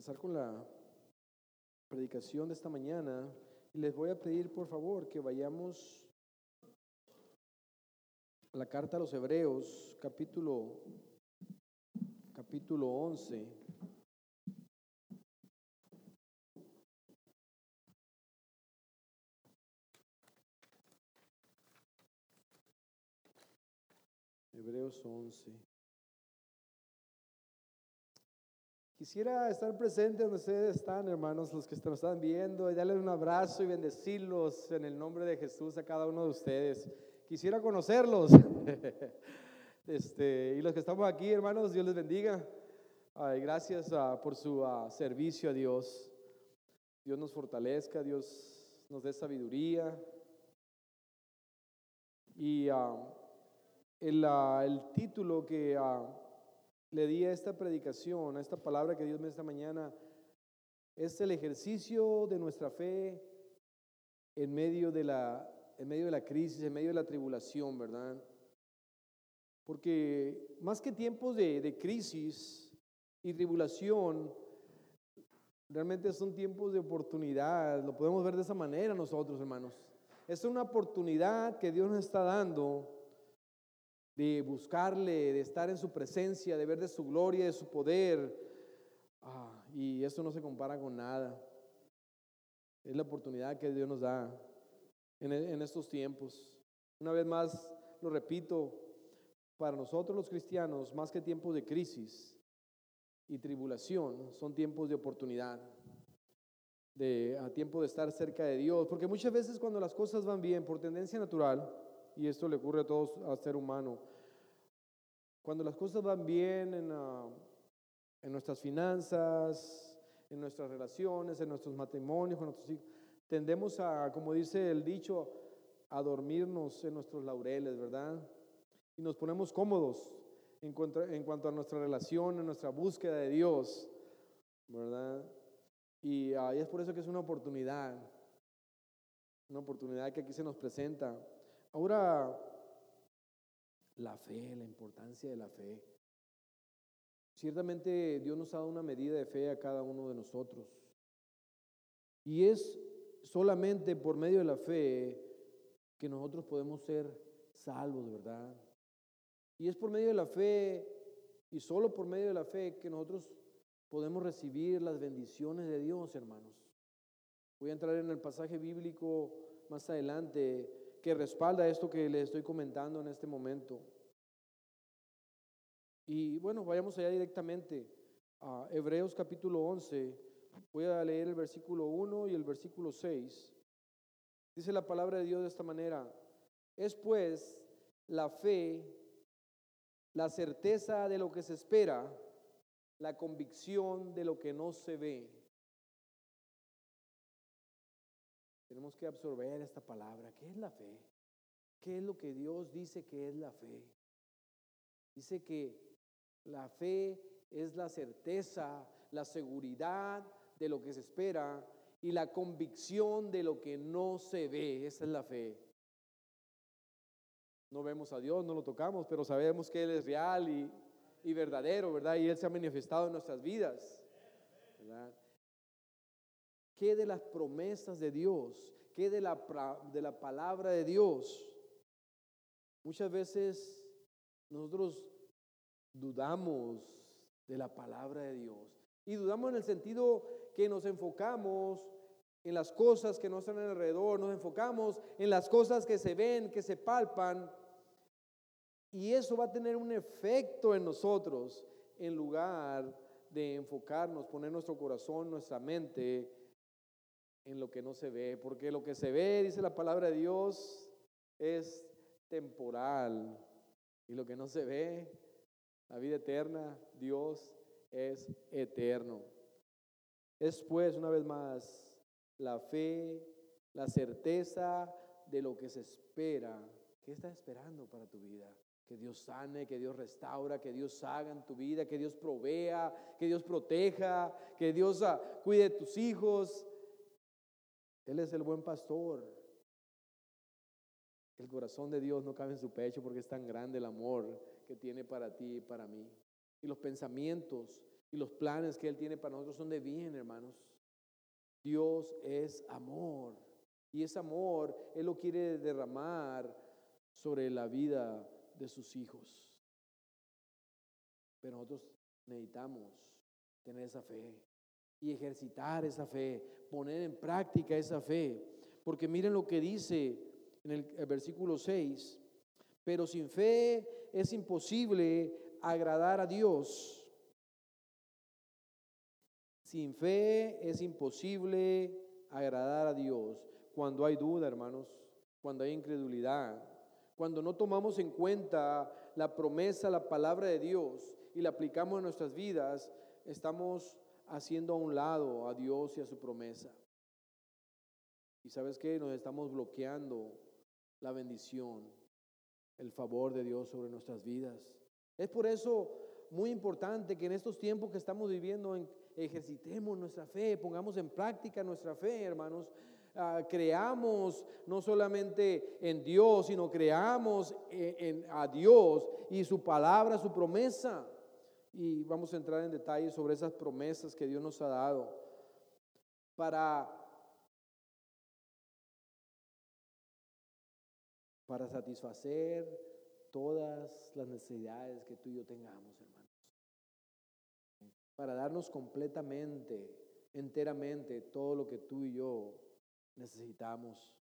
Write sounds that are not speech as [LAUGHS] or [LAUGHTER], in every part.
empezar con la predicación de esta mañana y les voy a pedir por favor que vayamos a la carta a los Hebreos, capítulo capítulo 11. Hebreos 11. Quisiera estar presente donde ustedes están, hermanos, los que nos están viendo, y darles un abrazo y bendecirlos en el nombre de Jesús a cada uno de ustedes. Quisiera conocerlos. [LAUGHS] Este, y los que estamos aquí, hermanos, Dios les bendiga. gracias ah, por su ah, servicio a Dios. Dios nos fortalezca, Dios nos dé sabiduría. Y ah, el, el, título que le di a esta predicación, a esta palabra que Dios me esta mañana, es el ejercicio de nuestra fe en medio de la, en medio de la crisis, en medio de la tribulación, ¿verdad? Porque más que tiempos de, de crisis y tribulación, realmente son tiempos de oportunidad, lo podemos ver de esa manera nosotros, hermanos. Es una oportunidad que Dios nos está dando de buscarle, de estar en su presencia, de ver de su gloria, de su poder. Ah, y eso no se compara con nada. Es la oportunidad que Dios nos da en, en estos tiempos. Una vez más, lo repito, para nosotros los cristianos, más que tiempos de crisis y tribulación, son tiempos de oportunidad, de a tiempo de estar cerca de Dios, porque muchas veces cuando las cosas van bien, por tendencia natural, y esto le ocurre a todos, al ser humano. Cuando las cosas van bien en, ah, en nuestras finanzas, en nuestras relaciones, en nuestros matrimonios, con nuestros hijos, tendemos a, como dice el dicho, a dormirnos en nuestros laureles, ¿verdad? Y nos ponemos cómodos en cuanto, en cuanto a nuestra relación, en nuestra búsqueda de Dios, ¿verdad? Y, ahí es por eso que es una oportunidad, una oportunidad que aquí se nos presenta. Ahora, la fe, la importancia de la fe. Ciertamente Dios nos ha dado una medida de fe a cada uno de nosotros. Y es solamente por medio de la fe que nosotros podemos ser salvos, ¿verdad? Y es por medio de la fe y solo por medio de la fe que nosotros podemos recibir las bendiciones de Dios, hermanos. Voy a entrar en el pasaje bíblico más adelante que respalda esto que les estoy comentando en este momento. Y bueno, vayamos allá directamente a Hebreos capítulo 11. Voy a leer el versículo 1 y el versículo 6. Dice la palabra de Dios de esta manera. Es pues la fe, la certeza de lo que se espera, la convicción de lo que no se ve. Tenemos que absorber esta palabra. ¿Qué es la fe? ¿Qué es lo que Dios dice que es la fe? Dice que la fe es la certeza, la seguridad de lo que se espera y la convicción de lo que no se ve. Esa es la fe. No vemos a Dios, no lo tocamos, pero sabemos que Él es real y, y verdadero, ¿verdad? Y Él se ha manifestado en nuestras vidas, ¿verdad? ¿Qué de las promesas de Dios? ¿Qué de la, de la palabra de Dios? Muchas veces nosotros dudamos de la palabra de Dios. Y dudamos en el sentido que nos enfocamos en las cosas que nos están alrededor, nos enfocamos en las cosas que se ven, que se palpan. Y eso va a tener un efecto en nosotros en lugar de enfocarnos, poner nuestro corazón, nuestra mente en lo que no se ve, porque lo que se ve, dice la palabra de Dios, es temporal. Y lo que no se ve, la vida eterna, Dios es eterno. Es pues, una vez más, la fe, la certeza de lo que se espera. ¿Qué estás esperando para tu vida? Que Dios sane, que Dios restaura, que Dios haga en tu vida, que Dios provea, que Dios proteja, que Dios ah, cuide de tus hijos, él es el buen pastor. El corazón de Dios no cabe en su pecho porque es tan grande el amor que tiene para ti y para mí. Y los pensamientos Y los planes que Él tiene para nosotros son de bien, hermanos. Dios es amor. Y ese amor Él lo quiere derramar sobre la vida de sus hijos. Pero nosotros necesitamos tener esa fe y ejercitar esa fe, poner en práctica esa fe. Porque miren lo que dice en el, versículo 6, pero sin fe es imposible agradar a Dios. Sin fe es imposible agradar a Dios. Cuando hay duda, hermanos, cuando hay incredulidad, cuando no tomamos en cuenta la promesa, la palabra de Dios y la aplicamos en nuestras vidas, estamos haciendo a un lado a Dios y a su promesa. Y sabes qué, nos estamos bloqueando la bendición, el favor de Dios sobre nuestras vidas. Es por eso muy importante que en estos tiempos que estamos viviendo ejercitemos nuestra fe, pongamos en práctica nuestra fe, hermanos. Ah, creamos no solamente en Dios, sino creamos en, a Dios y su palabra, su promesa. Y vamos a entrar en detalles sobre esas promesas que Dios nos ha dado para, para satisfacer todas las necesidades que tú y yo tengamos, hermanos. Para darnos completamente, enteramente todo lo que tú y yo necesitamos.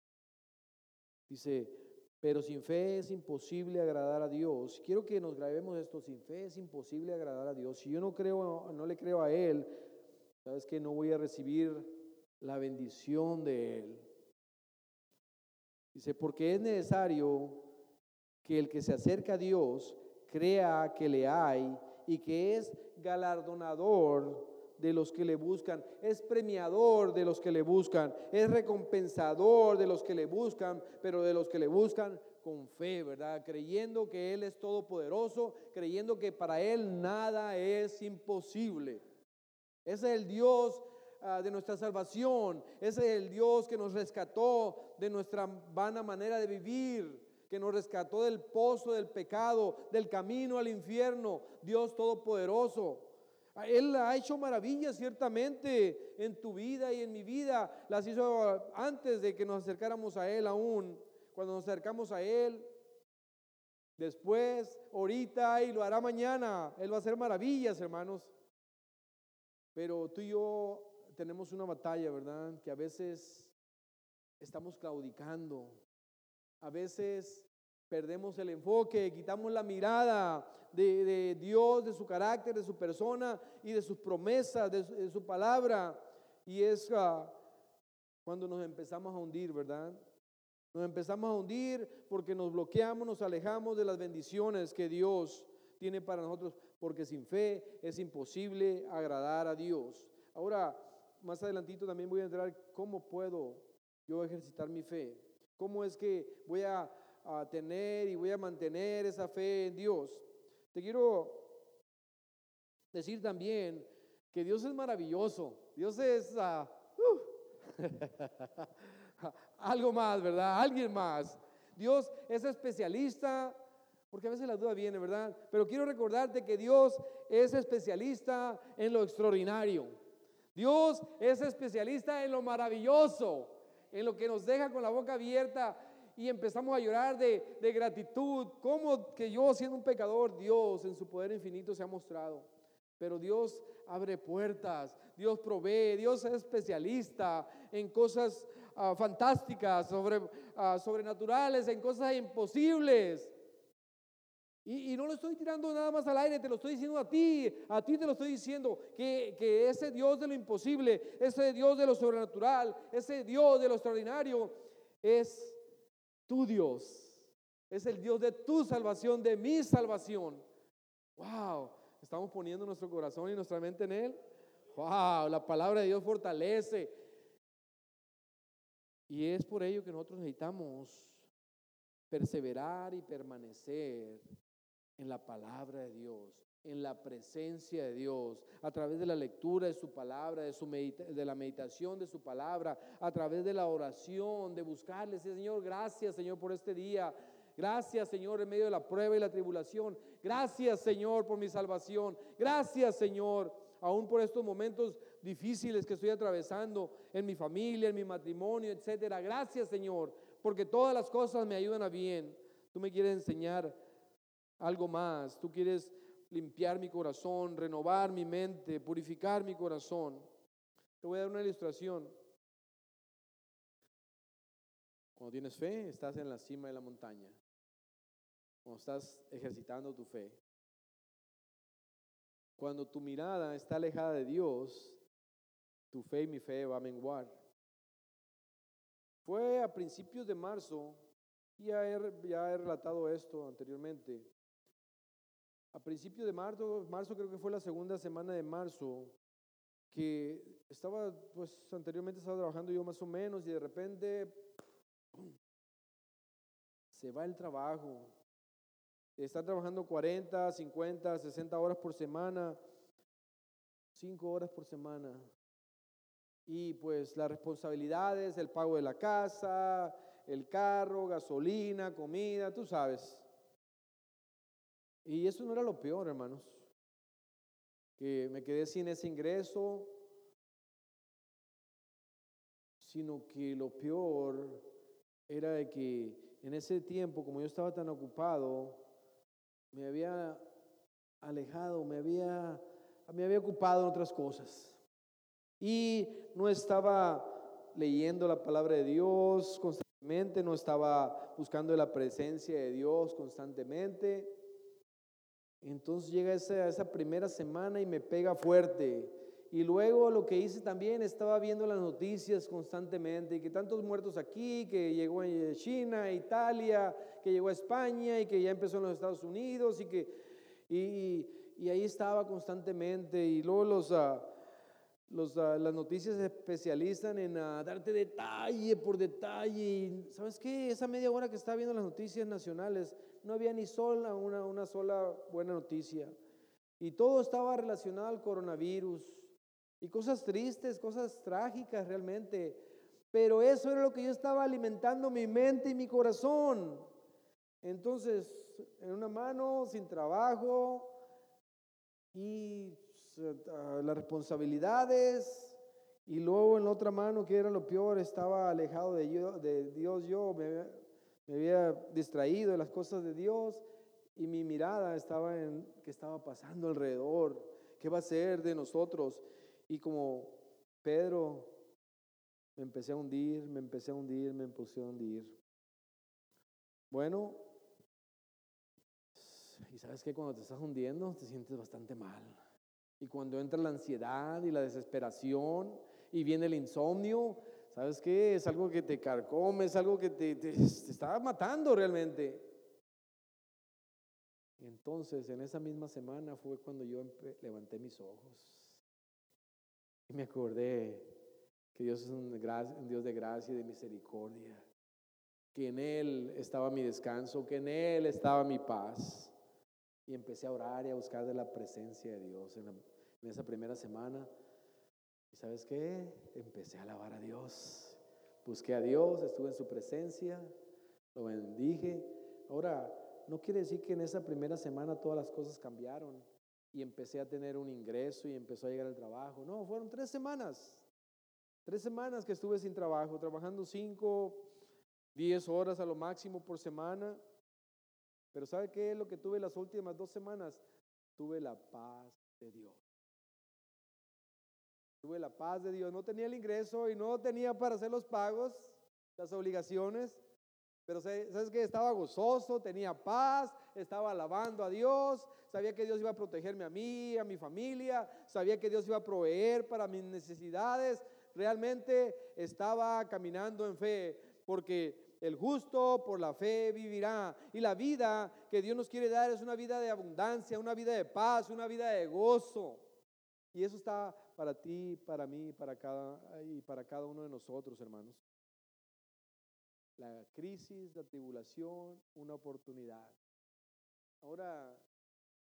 Dice, pero sin fe es imposible agradar a Dios. Quiero que nos grabemos esto, sin fe es imposible agradar a Dios. Si yo no creo, no le creo a Él, sabes que no voy a recibir la bendición de Él. Dice, porque es necesario que el que se acerca a Dios crea que le hay y que es galardonador de los que le buscan, es premiador de los que le buscan, es recompensador de los que le buscan, pero de los que le buscan con fe, ¿verdad? Creyendo que Él es todopoderoso, creyendo que para Él nada es imposible. Ese es el Dios ah, de nuestra salvación, ese es el Dios que nos rescató de nuestra vana manera de vivir, que nos rescató del pozo del pecado, del camino al infierno, Dios todopoderoso. Él ha hecho maravillas ciertamente en tu vida y en mi vida. Las hizo antes de que nos acercáramos a Él aún. Cuando nos acercamos a Él, después, ahorita y lo hará mañana. Él va a hacer maravillas, hermanos. Pero tú y yo tenemos una batalla, ¿verdad? Que a veces estamos claudicando. A veces perdemos el enfoque, quitamos la mirada de, Dios, de su carácter, de su persona y de sus promesas, de, su palabra. Y es ah, cuando nos empezamos a hundir, ¿verdad? Nos empezamos a hundir porque nos bloqueamos, nos alejamos de las bendiciones que Dios tiene para nosotros, porque sin fe es imposible agradar a Dios. Ahora, más adelantito también voy a entrar cómo puedo yo ejercitar mi fe. ¿Cómo es que voy a, tener y voy a mantener esa fe en Dios? Te quiero decir también que Dios es maravilloso. Dios es ah, uh, [LAUGHS] algo más, ¿verdad? Alguien más. Dios es especialista, porque a veces la duda viene, ¿verdad? Pero quiero recordarte que Dios es especialista en lo extraordinario. Dios es especialista en lo maravilloso, en lo que nos deja con la boca abierta y empezamos a llorar de, gratitud. ¿Cómo que yo siendo un pecador, Dios en su poder infinito se ha mostrado? Pero Dios abre puertas, Dios provee, Dios es especialista en cosas ah, fantásticas, sobre, ah, sobrenaturales, en cosas imposibles. Y, no lo estoy tirando nada más al aire, te lo estoy diciendo a ti, a ti te lo estoy diciendo, que, que ese Dios de lo imposible, ese Dios de lo sobrenatural, ese Dios de lo extraordinario, es tu Dios. Es el Dios de tu salvación, de mi salvación. Wow, estamos poniendo nuestro corazón y nuestra mente en Él. Wow, la palabra de Dios fortalece. Y es por ello que nosotros necesitamos perseverar y permanecer en la palabra de Dios, en la presencia de Dios, a través de la lectura de su palabra, de, su de la meditación de su palabra, a través de la oración, de buscarle, Señor, gracias Señor por este día. Gracias Señor en medio de la prueba y la tribulación. Gracias Señor por mi salvación. Gracias Señor. aún por estos momentos difíciles que estoy atravesando en mi familia, en mi matrimonio, etcétera. Gracias, Señor, porque todas las cosas me ayudan a bien. Tú me quieres enseñar algo más. Tú quieres limpiar mi corazón, renovar mi mente, purificar mi corazón. Te voy a dar una ilustración. Cuando tienes fe, estás en la cima de la montaña. Cuando estás ejercitando tu fe. Cuando tu mirada está alejada de Dios, tu fe y mi fe va a menguar. Fue a principios de marzo, y ya he, ya he relatado esto anteriormente. A principios de marzo, marzo creo que fue la segunda semana de marzo, que estaba, pues anteriormente estaba trabajando yo más o menos y de repente se va el trabajo. Está trabajando 40, 50, 60 horas por semana, 5 horas por semana. Y pues las responsabilidades, el pago de la casa, el carro, gasolina, comida, tú sabes. Y eso no era lo peor, hermanos. Que me quedé sin ese ingreso, sino que lo peor era de que en ese tiempo, como yo estaba tan ocupado, me había alejado, me había, me había ocupado en otras cosas. Y no estaba leyendo la palabra de Dios constantemente, no estaba buscando la presencia de Dios constantemente. Entonces llega esa, primera semana y me pega fuerte. Y luego lo que hice también, estaba viendo las noticias constantemente, y que tantos muertos aquí, que llegó a China, Italia, que llegó a España y que ya empezó en los Estados Unidos y que y, ahí estaba constantemente. Y luego los, uh, los uh, las noticias se especializan en uh, darte detalle por detalle. ¿Sabes qué? Esa media hora que estaba viendo las noticias nacionales, no había ni sola una, una sola buena noticia. Y todo estaba relacionado al coronavirus. Y cosas tristes, cosas trágicas realmente. Pero eso era lo que yo estaba alimentando mi mente y mi corazón. Entonces, en una mano, sin trabajo y ah, las responsabilidades. Y luego en la otra mano, que era lo peor, estaba alejado de, de Dios yo, me, me había distraído de las cosas de Dios y mi mirada estaba en qué estaba pasando alrededor, qué va a ser de nosotros. Y como Pedro, me empecé a hundir, me empecé a hundir, me empecé a hundir. Bueno, y sabes que cuando te estás hundiendo te sientes bastante mal. Y cuando entra la ansiedad y la desesperación y viene el insomnio, ¿sabes qué? Es algo que te carcome, es algo que te, te, te está matando realmente. Entonces, en esa misma semana fue cuando yo levanté mis ojos y me acordé que Dios es un, Dios de gracia y de misericordia, que en Él estaba mi descanso, que en Él estaba mi paz. Y empecé a orar y a buscar de la presencia de Dios en, en esa primera semana. ¿Y sabes qué? Empecé a alabar a Dios. Busqué a Dios, estuve en su presencia, lo bendije. Ahora, no quiere decir que en esa primera semana todas las cosas cambiaron y empecé a tener un ingreso y empezó a llegar el trabajo. No, fueron tres semanas. Tres semanas que estuve sin trabajo, trabajando cinco, diez horas a lo máximo por semana. Pero ¿sabe qué es lo que tuve las últimas dos semanas? Tuve la paz de Dios. Tuve la paz de Dios. No tenía el ingreso y no tenía para hacer los pagos, las obligaciones. Pero sabes que estaba gozoso, tenía paz, estaba alabando a Dios, sabía que Dios iba a protegerme a mí, a mi familia, sabía que Dios iba a proveer para mis necesidades. Realmente estaba caminando en fe, porque el justo por la fe vivirá. Y la vida que Dios nos quiere dar es una vida de abundancia, una vida de paz, una vida de gozo. Y eso está para ti, para mí, para cada, y para cada uno de nosotros, hermanos la crisis, la tribulación, una oportunidad. Ahora,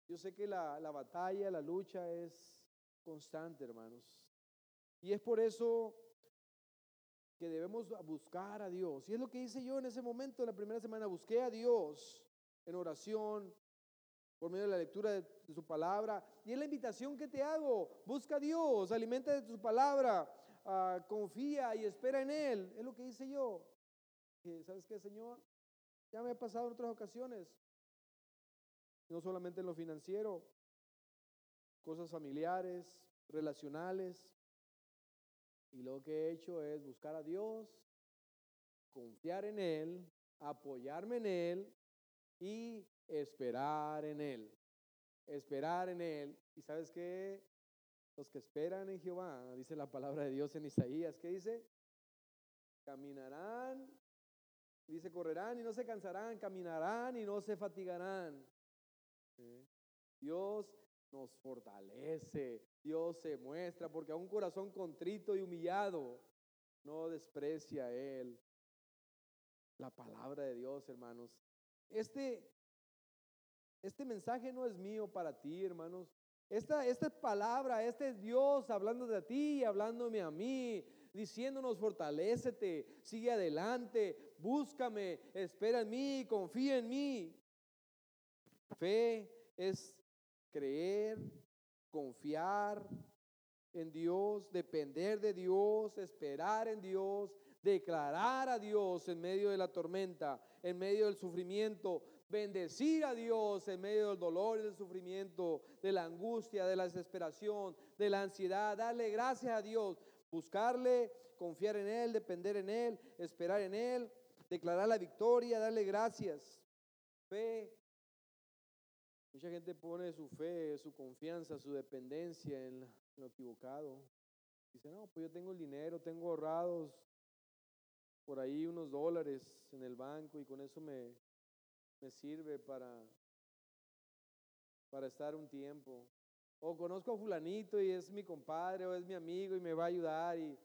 yo sé que la, la, batalla, la lucha es constante, hermanos. Y es por eso que debemos buscar a Dios. Y es lo que hice yo en ese momento, en la primera semana. Busqué a Dios en oración, por medio de la lectura de, su palabra. Y es la invitación que te hago. Busca a Dios, alimenta de su palabra, ah, confía y espera en Él. Es lo que hice yo. ¿Sabes qué, Señor? Ya me ha pasado en otras ocasiones. No solamente en lo financiero, cosas familiares, relacionales. Y lo que he hecho es buscar a Dios, confiar en Él, apoyarme en Él y esperar en Él. Esperar en Él. ¿Y sabes qué? Los que esperan en Jehová, dice la palabra de Dios en Isaías, ¿qué dice? Caminarán, dice, correrán y no se cansarán, caminarán y no se fatigarán. Dios nos fortalece, Dios se muestra, porque a un corazón contrito y humillado no desprecia Él. La palabra de Dios, hermanos. Este, este mensaje no es mío para ti, hermanos. Esta, esta palabra, este es Dios hablando de ti y hablándome a mí, diciéndonos, fortalécete, sigue adelante, búscame, espera en mí, confía en mí. Fe es creer, confiar en Dios, depender de Dios, esperar en Dios, declarar a Dios en medio de la tormenta, en medio del sufrimiento, bendecir a Dios en medio del dolor y del sufrimiento, de la angustia, de la desesperación, de la ansiedad, darle gracias a Dios, buscarle, confiar en Él, depender en Él, esperar en Él, declarar la victoria, darle gracias. Fe Mucha gente pone su fe, su confianza, su dependencia en lo equivocado. Dice, no, pues yo tengo el dinero, tengo ahorrados por ahí unos dólares en el banco y con eso me, me sirve para, para estar un tiempo. O conozco a fulanito y es mi compadre o es mi amigo y me va a ayudar y,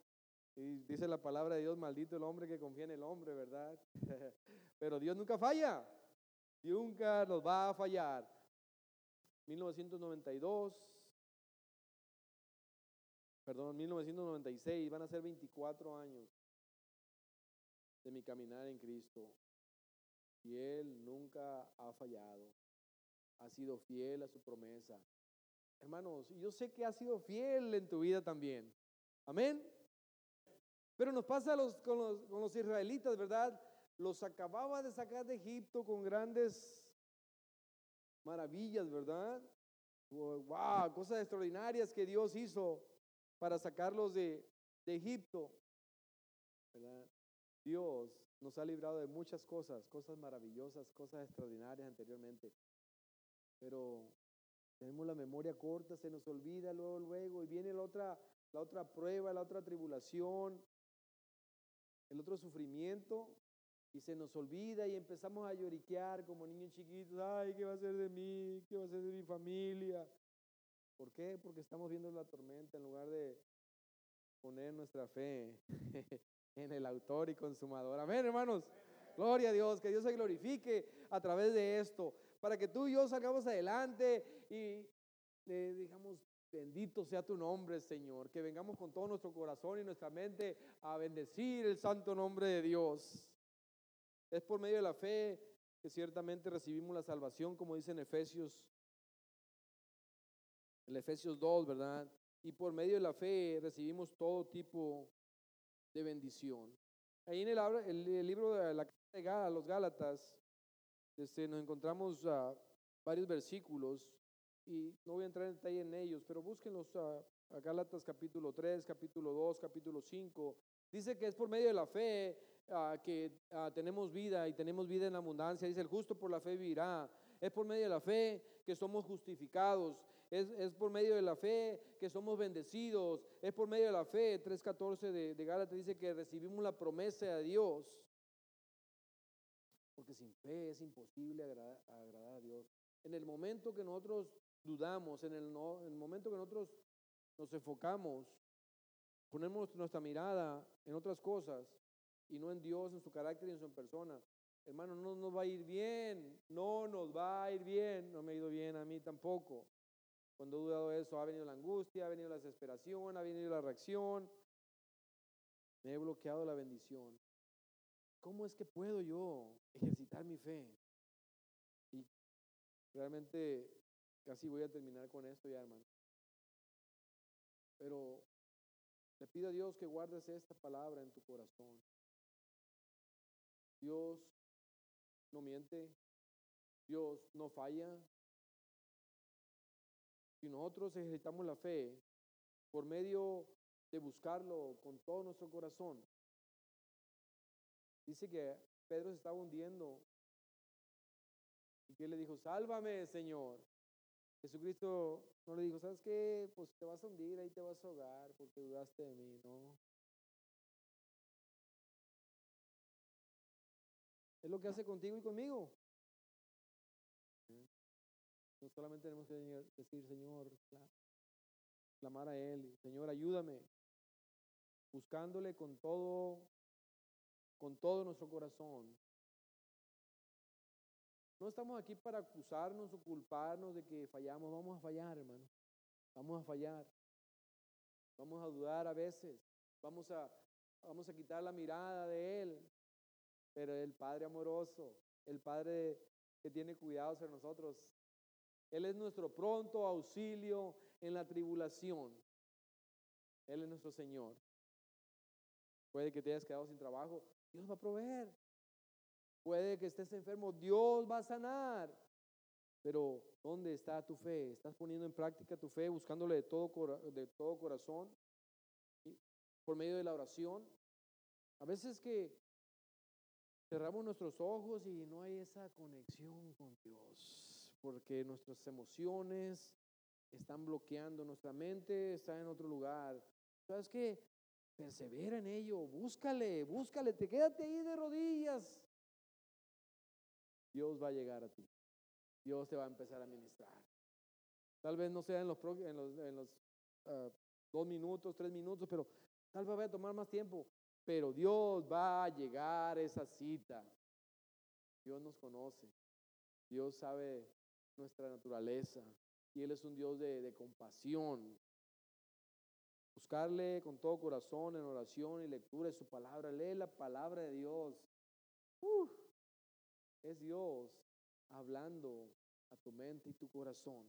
dice la palabra de Dios, maldito el hombre que confía en el hombre, ¿verdad? [LAUGHS] Pero Dios nunca falla, nunca nos va a fallar. 1992, perdón, 1996, van a ser 24 años de mi caminar en Cristo. Y Él nunca ha fallado, ha sido fiel a su promesa. Hermanos, yo sé que ha sido fiel en tu vida también. Amén. Pero nos pasa los, con, los, con los israelitas, ¿verdad? Los acababa de sacar de Egipto con grandes maravillas, ¿verdad? Wow, cosas extraordinarias que Dios hizo para sacarlos de, de Egipto. ¿verdad? Dios nos ha librado de muchas cosas, cosas maravillosas, cosas extraordinarias anteriormente. Pero tenemos la memoria corta, se nos olvida luego, luego, y viene la otra, la otra prueba, la otra tribulación, el otro sufrimiento, y se nos olvida y empezamos a lloriquear como niños chiquitos, ay, ¿qué va a ser de mí? ¿Qué va a ser de mi familia? ¿Por qué? Porque estamos viendo la tormenta en lugar de poner nuestra fe [LAUGHS] en el autor y consumador. Amén, hermanos. Gloria a Dios, que Dios se glorifique a través de esto, para que tú y yo salgamos adelante y le digamos, bendito sea tu nombre, Señor, que vengamos con todo nuestro corazón y nuestra mente a bendecir el santo nombre de Dios. Es por medio de la fe que ciertamente recibimos la salvación, como dice en Efesios, en Efesios 2, ¿verdad? Y por medio de la fe recibimos todo tipo bendición. Ahí en el, libro de la carta de los Gálatas, este, nos encontramos uh, varios versículos y no voy a entrar en detalle en ellos, pero búsquenlos a Gálatas capítulo 3, capítulo 2, capítulo 5. Dice que es por medio de la fe Ah, que tenemos vida y tenemos vida en abundancia. Dice, el justo por la fe vivirá. Es por medio de la fe que somos justificados. Es, por medio de la fe que somos bendecidos. Es por medio de la fe. 3.14 de, de Gálatas dice que recibimos la promesa de Dios. Porque sin fe es imposible agradar, a Dios. En el momento que nosotros dudamos, en el, en el momento que nosotros nos enfocamos, ponemos nuestra mirada en otras cosas, y no en Dios, en su carácter y en su persona. Hermano, no nos va a ir bien, no nos va a ir bien, no me ha ido bien a mí tampoco. Cuando he dudado de eso, ha venido la angustia, ha venido la desesperación, ha venido la reacción. Me he bloqueado la bendición. ¿Cómo es que puedo yo ejercitar mi fe? Y Realmente casi voy a terminar con esto ya, hermano. Pero le pido a Dios que guardes esta palabra en tu corazón. Dios no miente, Dios no falla. Si nosotros ejercitamos la fe por medio de buscarlo con todo nuestro corazón, dice que Pedro se estaba hundiendo y que le dijo, sálvame, Señor. Jesucristo no le dijo, ¿sabes qué? Pues te vas a hundir, ahí te vas a ahogar porque dudaste de mí, ¿no? Es lo que hace contigo y conmigo. No solamente tenemos que decir, Señor, clamar a Él, Señor, ayúdame, buscándole con todo, con todo nuestro corazón. No estamos aquí para acusarnos o culparnos de que fallamos, vamos a fallar, hermano. Vamos a fallar. Vamos a dudar a veces. Vamos a, vamos a quitar la mirada de Él. Pero el Padre amoroso, el Padre que tiene cuidado sobre nosotros, Él es nuestro pronto auxilio en la tribulación. Él es nuestro Señor. Puede que te hayas quedado sin trabajo, Dios va a proveer. Puede que estés enfermo, Dios va a sanar. Pero ¿dónde está tu fe? ¿Estás poniendo en práctica tu fe buscándole de todo, de todo corazón? Por medio de la oración. A veces que cerramos nuestros ojos y no hay esa conexión con Dios, porque nuestras emociones están bloqueando, nuestra mente está en otro lugar. ¿Sabes qué? Persevera en ello, búscale, búscale, te quédate ahí de rodillas. Dios va a llegar a ti. Dios te va a empezar a ministrar. Tal vez no sea en los, en los, ah, dos minutos, tres minutos, pero tal vez vaya a tomar más tiempo pero Dios va a llegar a esa cita. Dios nos conoce, Dios sabe nuestra naturaleza y Él es un Dios de, compasión. Buscarle con todo corazón en oración y lectura de su palabra. Lee la palabra de Dios. es Dios hablando a tu mente y tu corazón.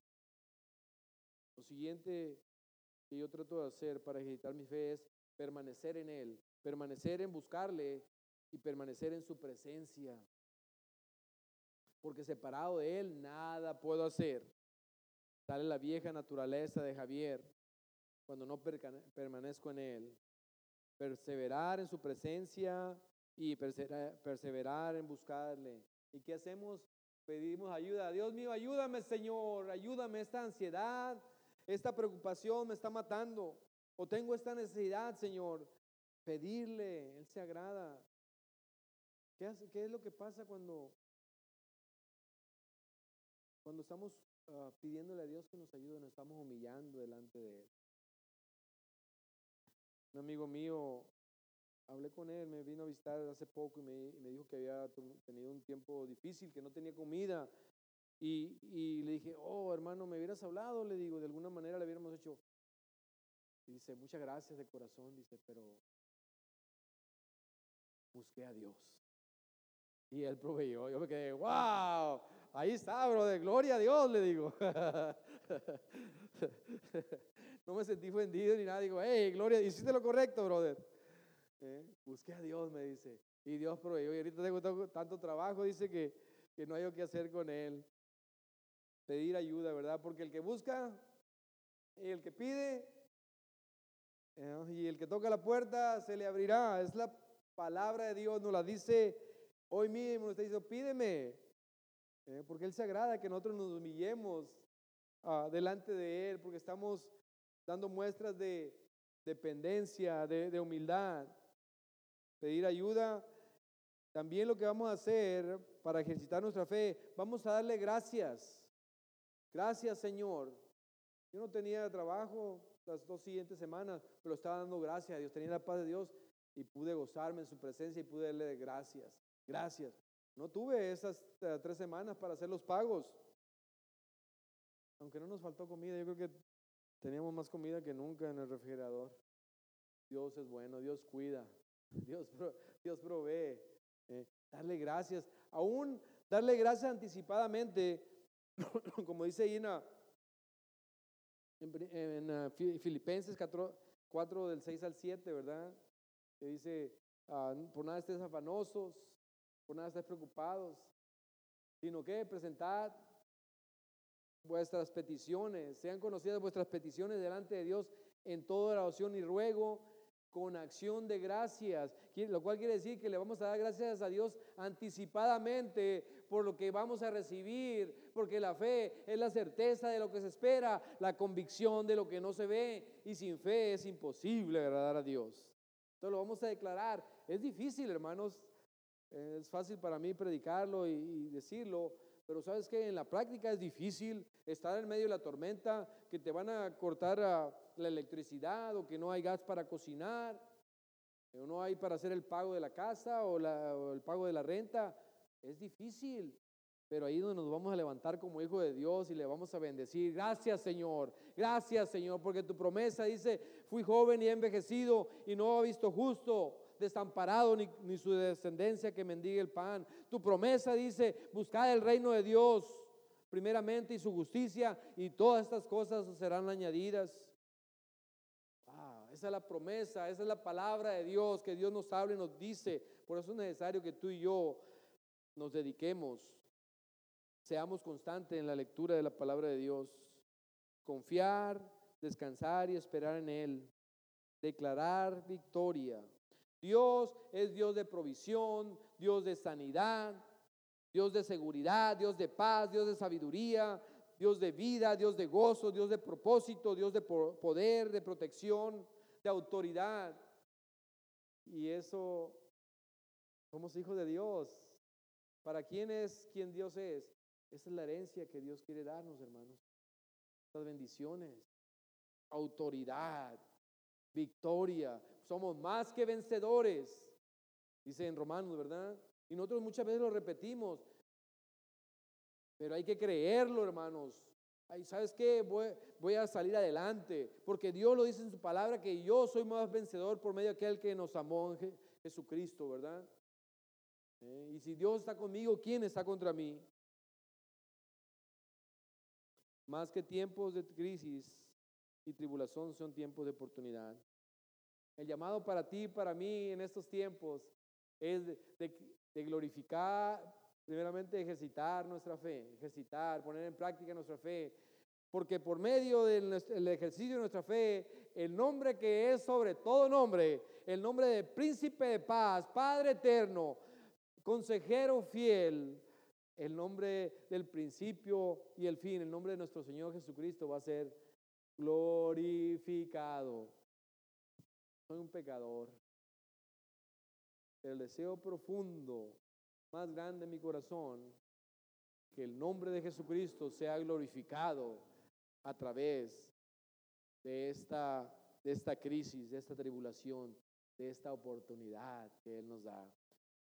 Lo siguiente que yo trato de hacer para ejercitar mi fe es permanecer en Él permanecer en buscarle y permanecer en su presencia. Porque separado de Él nada puedo hacer. Sale la vieja naturaleza de Javier cuando no permanezco en Él. Perseverar en su presencia y perseverar en buscarle. ¿Y qué hacemos? Pedimos ayuda. Dios mío, ayúdame Señor, ayúdame. Esta ansiedad, esta preocupación me está matando. O tengo esta necesidad, Señor pedirle, Él se agrada. ¿Qué, qué es lo que pasa cuando, cuando estamos uh, pidiéndole a Dios que nos ayude, nos estamos humillando delante de Él? Un amigo mío, hablé con él, me vino a visitar hace poco y me, dijo que había tenido un tiempo difícil, que no tenía comida. Y, y, le dije, oh hermano, me hubieras hablado, le digo, de alguna manera le hubiéramos hecho. Y dice, muchas gracias de corazón, dice, pero busqué a Dios. Y él proveyó. Yo me quedé, wow, ahí está, bro, de gloria a Dios, le digo. [LAUGHS] no me sentí ofendido ni nada. Digo, hey, gloria, hiciste lo correcto, brother. ¿Eh? Busqué a Dios, me dice. Y Dios proveyó. Y ahorita tengo tanto trabajo, dice que, que no hay que hacer con él. Pedir ayuda, ¿verdad? Porque el que busca y el que pide ¿eh? y el que toca la puerta se le abrirá. Es la palabra de Dios nos la dice hoy mismo, está diciendo, pídeme, eh, porque Él se agrada que nosotros nos humillemos ah, delante de Él, porque estamos dando muestras de dependencia, de, de humildad, pedir ayuda. También lo que vamos a hacer para ejercitar nuestra fe, vamos a darle gracias. Gracias Señor. Yo no tenía trabajo las dos siguientes semanas, pero estaba dando gracias a Dios, tenía la paz de Dios y pude gozarme en su presencia y pude darle gracias. Gracias. No tuve esas eh, tres semanas para hacer los pagos. Aunque no nos faltó comida, yo creo que teníamos más comida que nunca en el refrigerador. Dios es bueno, Dios cuida, [LAUGHS] Dios, Dios provee. Eh, darle gracias. Aún darle gracias anticipadamente [CLEARS THROAT] como dice ahí en, en, Filipenses 4, 4, del 6 al 7, ¿verdad? Que dice, ah, por nada estés afanosos, por nada estés preocupados, sino que presentad vuestras peticiones, sean conocidas vuestras peticiones delante de Dios en toda oración y ruego con acción de gracias, lo cual quiere decir que le vamos a dar gracias a Dios anticipadamente por lo que vamos a recibir, porque la fe es la certeza de lo que se espera, la convicción de lo que no se ve, y sin fe es imposible agradar a Dios. Entonces lo vamos a declarar. Es difícil, hermanos, es fácil para mí predicarlo y, decirlo, pero sabes que en la práctica es difícil estar en medio de la tormenta, que te van a cortar la electricidad o que no hay gas para cocinar, o no hay para hacer el pago de la casa o, o el pago de la renta. Es difícil, pero ahí donde nos vamos a levantar como hijo de Dios y le vamos a bendecir. Gracias Señor, gracias Señor, porque tu promesa dice, fui joven y envejecido y no he visto justo desamparado ni, ni su descendencia que mendigue el pan. Tu promesa dice, buscad el reino de Dios primeramente y su justicia y todas estas cosas serán añadidas. Ah, esa es la promesa, esa es la palabra de Dios que Dios nos habla y nos dice. Por eso es necesario que tú y yo nos dediquemos, seamos constantes en la lectura de la palabra de Dios. Confiar, descansar y esperar en Él. Declarar victoria. Dios es Dios de provisión, Dios de sanidad, Dios de seguridad, Dios de paz, Dios de sabiduría, Dios de vida, Dios de gozo, Dios de propósito, Dios de poder, de protección, de autoridad. Y eso, somos hijos de Dios. ¿Para quién es quien Dios es? Esa es la herencia que Dios quiere darnos, hermanos. Las bendiciones, autoridad, victoria, somos más que vencedores, dice en Romanos, ¿verdad? Y nosotros muchas veces lo repetimos, pero hay que creerlo, hermanos. Ay, ¿Sabes qué? Voy, a salir adelante, porque Dios lo dice en su palabra que yo soy más vencedor por medio de aquel que nos amó, Jesucristo, ¿verdad? Eh, y si Dios está conmigo, ¿quién está contra mí? Más que tiempos de crisis y tribulación son tiempos de oportunidad. El llamado para ti y para mí en estos tiempos es de, glorificar, primeramente ejercitar nuestra fe, ejercitar, poner en práctica nuestra fe, porque por medio del ejercicio de nuestra fe, el nombre que es sobre todo nombre, el nombre de príncipe de paz, Padre eterno, consejero fiel, el nombre del principio y el fin, el nombre de nuestro Señor Jesucristo va a ser glorificado. Soy un pecador. El deseo profundo, más grande en mi corazón, que el nombre de Jesucristo sea glorificado a través de esta, de esta crisis, de esta tribulación, de esta oportunidad que Él nos da.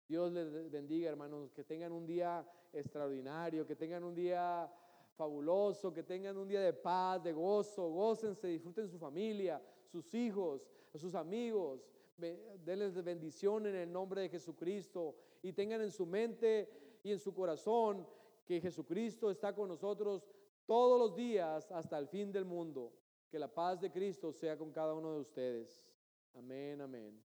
Dios les bendiga, hermanos, que tengan un día extraordinario, que tengan un día fabuloso, que tengan un día de paz, de gozo, gócense, disfruten su familia, sus hijos, sus amigos, denles bendición en el nombre de Jesucristo y tengan en su mente y en su corazón que Jesucristo está con nosotros todos los días hasta el fin del mundo. Que la paz de Cristo sea con cada uno de ustedes. Amén, amén.